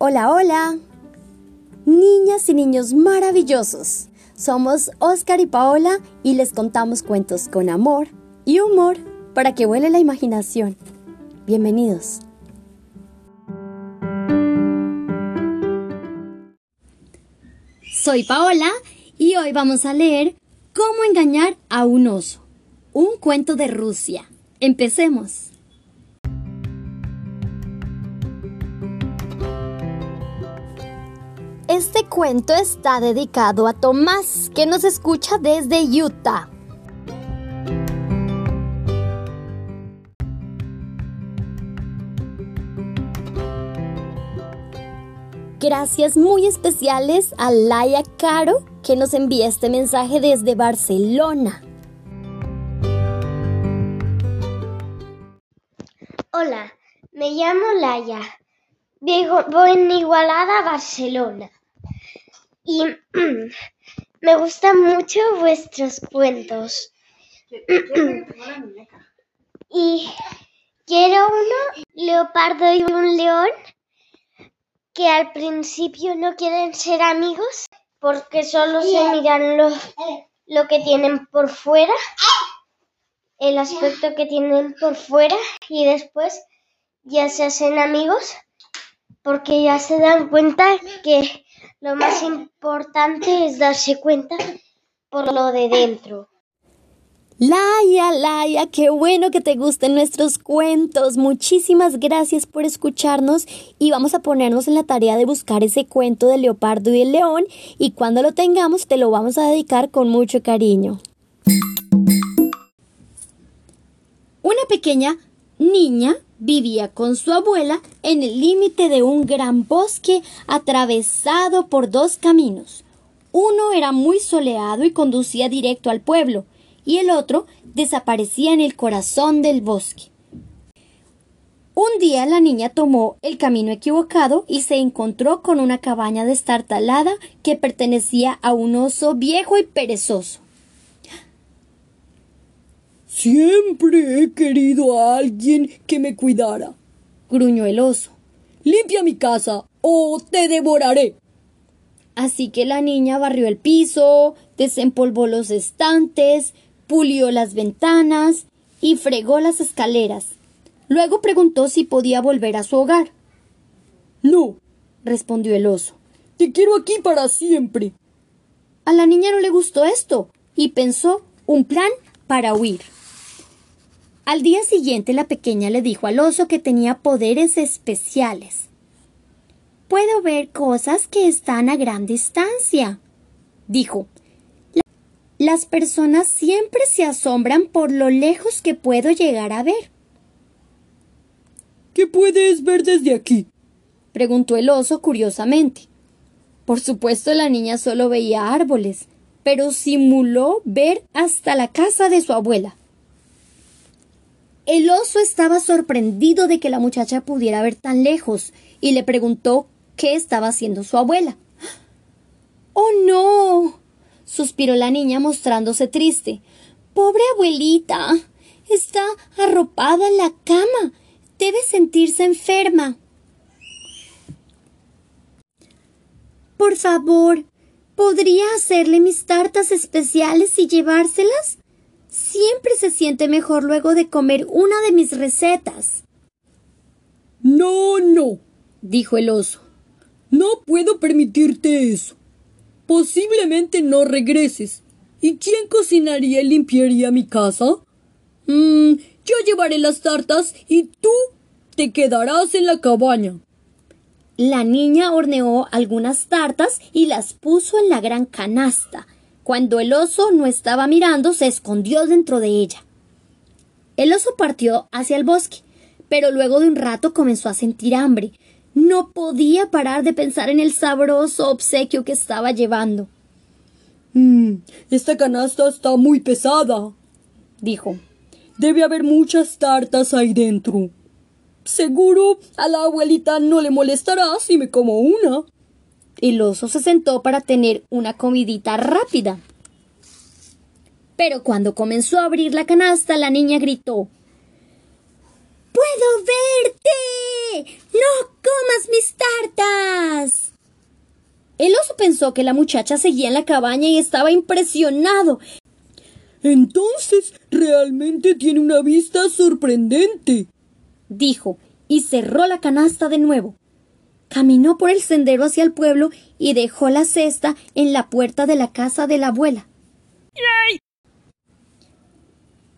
Hola, hola. Niñas y niños maravillosos. Somos Oscar y Paola y les contamos cuentos con amor y humor para que vuele la imaginación. Bienvenidos. Soy Paola y hoy vamos a leer Cómo engañar a un oso. Un cuento de Rusia. Empecemos. Este cuento está dedicado a Tomás, que nos escucha desde Utah. Gracias muy especiales a Laia Caro, que nos envía este mensaje desde Barcelona. Hola, me llamo Laia. Vivo en Igualada, Barcelona y me gustan mucho vuestros cuentos. y quiero uno, leopardo y un león, que al principio no quieren ser amigos porque solo se miran lo, lo que tienen por fuera, el aspecto que tienen por fuera y después ya se hacen amigos porque ya se dan cuenta que lo más importante es darse cuenta por lo de dentro. Laia, Laia, qué bueno que te gusten nuestros cuentos. Muchísimas gracias por escucharnos y vamos a ponernos en la tarea de buscar ese cuento del leopardo y el león y cuando lo tengamos te lo vamos a dedicar con mucho cariño. Una pequeña niña vivía con su abuela en el límite de un gran bosque atravesado por dos caminos. Uno era muy soleado y conducía directo al pueblo, y el otro desaparecía en el corazón del bosque. Un día la niña tomó el camino equivocado y se encontró con una cabaña destartalada que pertenecía a un oso viejo y perezoso. Siempre he querido a alguien que me cuidara, gruñó el oso. Limpia mi casa o te devoraré. Así que la niña barrió el piso, desempolvó los estantes, pulió las ventanas y fregó las escaleras. Luego preguntó si podía volver a su hogar. No, respondió el oso. Te quiero aquí para siempre. A la niña no le gustó esto y pensó un plan para huir. Al día siguiente la pequeña le dijo al oso que tenía poderes especiales. Puedo ver cosas que están a gran distancia, dijo. Las personas siempre se asombran por lo lejos que puedo llegar a ver. ¿Qué puedes ver desde aquí? preguntó el oso curiosamente. Por supuesto la niña solo veía árboles, pero simuló ver hasta la casa de su abuela. El oso estaba sorprendido de que la muchacha pudiera ver tan lejos y le preguntó qué estaba haciendo su abuela. ¡Oh, no! suspiró la niña mostrándose triste. Pobre abuelita. Está arropada en la cama. Debe sentirse enferma. Por favor, ¿podría hacerle mis tartas especiales y llevárselas? Siempre se siente mejor luego de comer una de mis recetas. No, no, dijo el oso. No puedo permitirte eso. Posiblemente no regreses. ¿Y quién cocinaría y limpiaría mi casa? Mm, yo llevaré las tartas y tú te quedarás en la cabaña. La niña horneó algunas tartas y las puso en la gran canasta cuando el oso no estaba mirando, se escondió dentro de ella. El oso partió hacia el bosque, pero luego de un rato comenzó a sentir hambre. No podía parar de pensar en el sabroso obsequio que estaba llevando. Mmm, esta canasta está muy pesada, dijo. Debe haber muchas tartas ahí dentro. Seguro a la abuelita no le molestará si me como una. El oso se sentó para tener una comidita rápida. Pero cuando comenzó a abrir la canasta, la niña gritó ¡Puedo verte! ¡No comas mis tartas! El oso pensó que la muchacha seguía en la cabaña y estaba impresionado. Entonces, realmente tiene una vista sorprendente, dijo, y cerró la canasta de nuevo. Caminó por el sendero hacia el pueblo y dejó la cesta en la puerta de la casa de la abuela.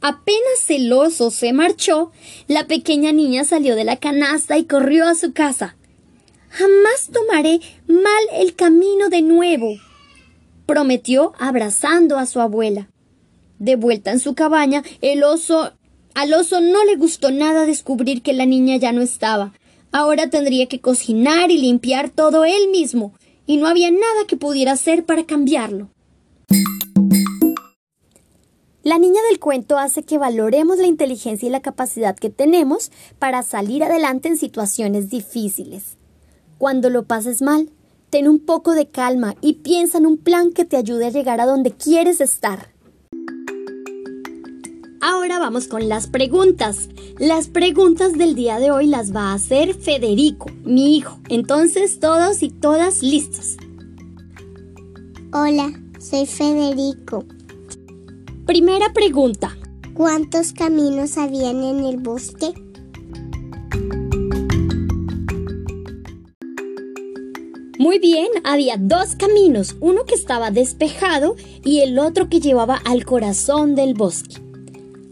Apenas el oso se marchó, la pequeña niña salió de la canasta y corrió a su casa. Jamás tomaré mal el camino de nuevo, prometió abrazando a su abuela. De vuelta en su cabaña, el oso al oso no le gustó nada descubrir que la niña ya no estaba. Ahora tendría que cocinar y limpiar todo él mismo, y no había nada que pudiera hacer para cambiarlo. La niña del cuento hace que valoremos la inteligencia y la capacidad que tenemos para salir adelante en situaciones difíciles. Cuando lo pases mal, ten un poco de calma y piensa en un plan que te ayude a llegar a donde quieres estar. Ahora vamos con las preguntas. Las preguntas del día de hoy las va a hacer Federico, mi hijo. Entonces, todos y todas listos. Hola, soy Federico. Primera pregunta. ¿Cuántos caminos habían en el bosque? Muy bien, había dos caminos, uno que estaba despejado y el otro que llevaba al corazón del bosque.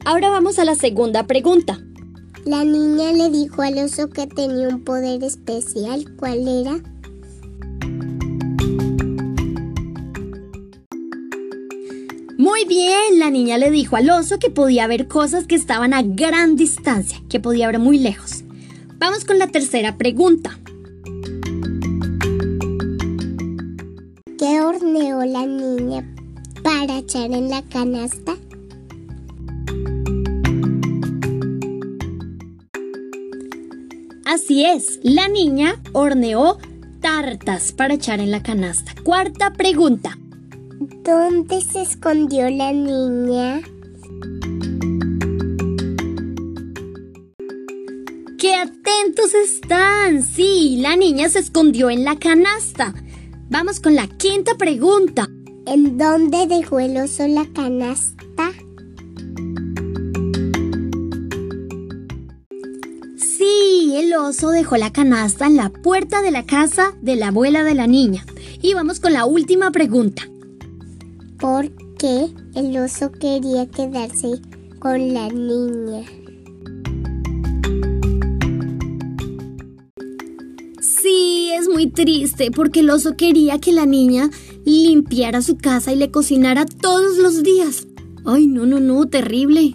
Ahora vamos a la segunda pregunta. La niña le dijo al oso que tenía un poder especial. ¿Cuál era? Muy bien, la niña le dijo al oso que podía ver cosas que estaban a gran distancia, que podía ver muy lejos. Vamos con la tercera pregunta. ¿Qué horneó la niña para echar en la canasta? Así es, la niña horneó tartas para echar en la canasta. Cuarta pregunta. ¿Dónde se escondió la niña? ¡Qué atentos están! Sí, la niña se escondió en la canasta. Vamos con la quinta pregunta. ¿En dónde dejó el oso la canasta? El oso dejó la canasta en la puerta de la casa de la abuela de la niña. Y vamos con la última pregunta. ¿Por qué el oso quería quedarse con la niña? Sí, es muy triste porque el oso quería que la niña limpiara su casa y le cocinara todos los días. Ay, no, no, no, terrible.